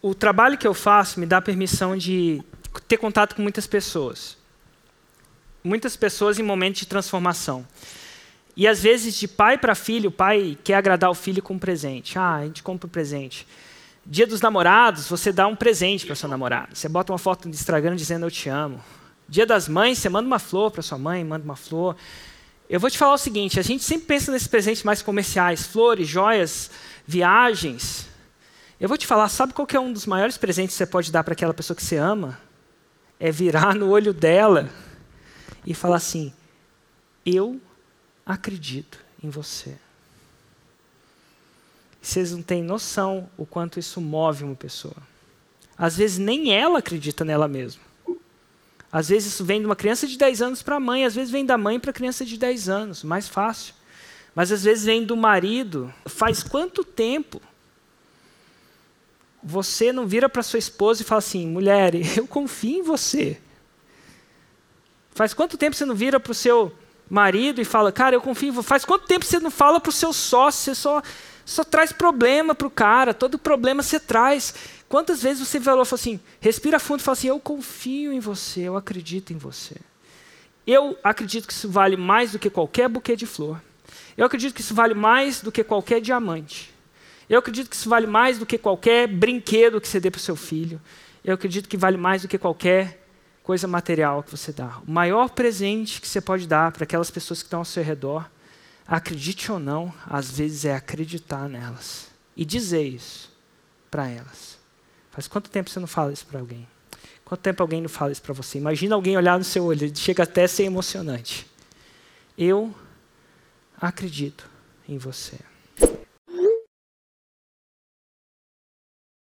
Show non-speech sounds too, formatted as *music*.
o trabalho que eu faço me dá permissão de ter contato com muitas pessoas. Muitas pessoas em momentos de transformação. E às vezes, de pai para filho, o pai quer agradar o filho com um presente. Ah, a gente compra um presente. Dia dos namorados, você dá um presente para sua namorada. Você bota uma foto no Instagram dizendo eu te amo. Dia das mães, você manda uma flor para sua mãe, manda uma flor. Eu vou te falar o seguinte: a gente sempre pensa nesses presentes mais comerciais, flores, joias, viagens. Eu vou te falar, sabe qual é um dos maiores presentes que você pode dar para aquela pessoa que você ama? É virar no olho dela e falar assim: Eu acredito em você. Vocês não têm noção o quanto isso move uma pessoa. Às vezes nem ela acredita nela mesma. Às vezes isso vem de uma criança de 10 anos para a mãe, às vezes vem da mãe para a criança de 10 anos, mais fácil. Mas às vezes vem do marido. Faz quanto tempo você não vira para sua esposa e fala assim: mulher, *laughs* eu confio em você. Faz quanto tempo você não vira para o seu marido e fala, cara, eu confio em você. Faz quanto tempo você não fala para o seu sócio, você só, só traz problema para o cara, todo problema você traz. Quantas vezes você falou assim, respira fundo e fala assim, eu confio em você, eu acredito em você. Eu acredito que isso vale mais do que qualquer buquê de flor. Eu acredito que isso vale mais do que qualquer diamante. Eu acredito que isso vale mais do que qualquer brinquedo que você dê para o seu filho. Eu acredito que vale mais do que qualquer coisa material que você dá. O maior presente que você pode dar para aquelas pessoas que estão ao seu redor, acredite ou não, às vezes é acreditar nelas e dizer isso para elas. Faz quanto tempo você não fala isso para alguém? Quanto tempo alguém não fala isso para você? Imagina alguém olhar no seu olho, chega até a ser emocionante. Eu acredito em você.